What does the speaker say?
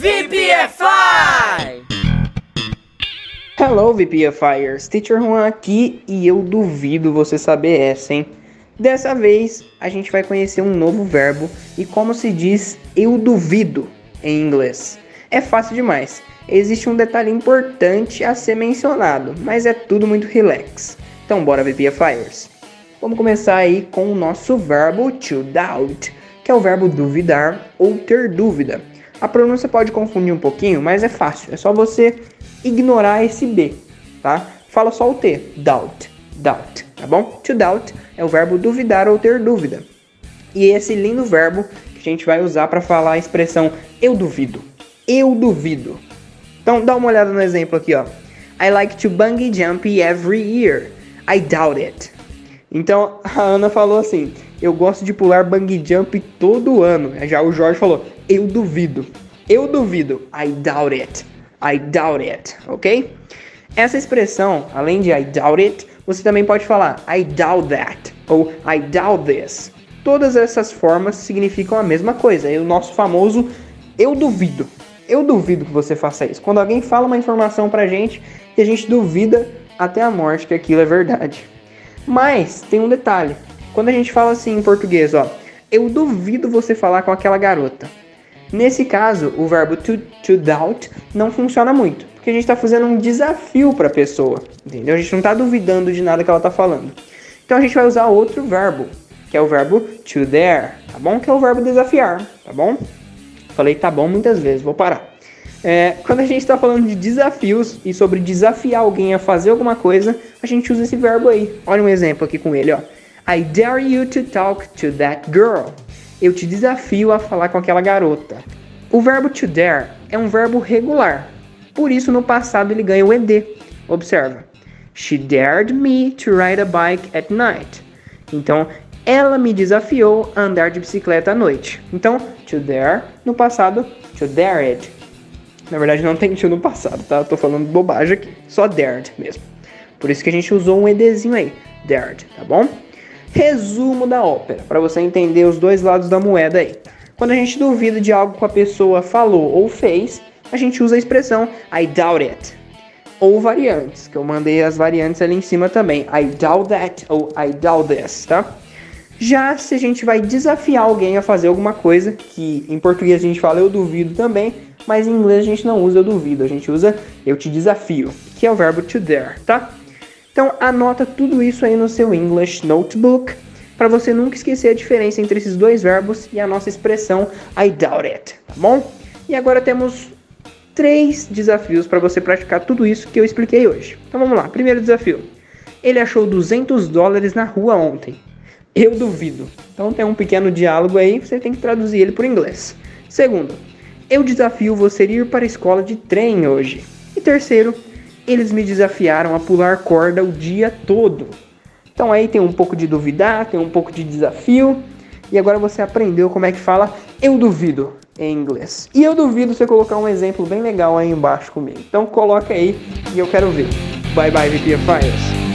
VPFI! Hello VPFires, Teacher Juan aqui e eu duvido você saber essa, hein? Dessa vez a gente vai conhecer um novo verbo e como se diz eu duvido em inglês. É fácil demais. Existe um detalhe importante a ser mencionado, mas é tudo muito relax. Então bora VPFires. Vamos começar aí com o nosso verbo to doubt, que é o verbo duvidar ou ter dúvida. A pronúncia pode confundir um pouquinho, mas é fácil. É só você ignorar esse B, tá? Fala só o T, doubt, doubt, tá bom? To doubt é o verbo duvidar ou ter dúvida. E esse lindo verbo que a gente vai usar para falar a expressão eu duvido. Eu duvido. Então dá uma olhada no exemplo aqui, ó. I like to bungee jump every year. I doubt it. Então a Ana falou assim: Eu gosto de pular bungee jump todo ano. Já o Jorge falou: Eu duvido. Eu duvido. I doubt it. I doubt it. Ok? Essa expressão, além de I doubt it, você também pode falar I doubt that ou I doubt this. Todas essas formas significam a mesma coisa. É o nosso famoso eu duvido. Eu duvido que você faça isso. Quando alguém fala uma informação pra gente e a gente duvida até a morte que aquilo é verdade. Mas tem um detalhe. Quando a gente fala assim em português, ó, eu duvido você falar com aquela garota. Nesse caso, o verbo to, to doubt não funciona muito, porque a gente está fazendo um desafio para a pessoa, entendeu? A gente não está duvidando de nada que ela está falando. Então a gente vai usar outro verbo, que é o verbo to dare, tá bom? Que é o verbo desafiar, tá bom? Falei tá bom muitas vezes, vou parar. É, quando a gente está falando de desafios e sobre desafiar alguém a fazer alguma coisa, a gente usa esse verbo aí. Olha um exemplo aqui com ele, ó. I dare you to talk to that girl. Eu te desafio a falar com aquela garota. O verbo to dare é um verbo regular. Por isso no passado ele ganha o ed. Observa. She dared me to ride a bike at night. Então, ela me desafiou a andar de bicicleta à noite. Então, to dare no passado, to dare it na verdade não tem to no passado, tá? Tô falando bobagem aqui. Só dared mesmo. Por isso que a gente usou um edzinho aí. Dared, tá bom? Resumo da ópera, para você entender os dois lados da moeda aí. Quando a gente duvida de algo que a pessoa falou ou fez, a gente usa a expressão I doubt it. Ou variantes, que eu mandei as variantes ali em cima também. I doubt that ou I doubt this, tá? Já se a gente vai desafiar alguém a fazer alguma coisa, que em português a gente fala eu duvido também, mas em inglês a gente não usa eu duvido, a gente usa eu te desafio, que é o verbo to dare, tá? Então anota tudo isso aí no seu English Notebook para você nunca esquecer a diferença entre esses dois verbos e a nossa expressão I doubt it, tá bom? E agora temos três desafios para você praticar tudo isso que eu expliquei hoje. Então vamos lá, primeiro desafio. Ele achou 200 dólares na rua ontem. Eu duvido. Então tem um pequeno diálogo aí, você tem que traduzir ele por inglês. Segundo, eu desafio você ir para a escola de trem hoje. E terceiro, eles me desafiaram a pular corda o dia todo. Então aí tem um pouco de duvidar, tem um pouco de desafio. E agora você aprendeu como é que fala eu duvido em inglês. E eu duvido você colocar um exemplo bem legal aí embaixo comigo. Então coloca aí e eu quero ver. Bye bye VPFires.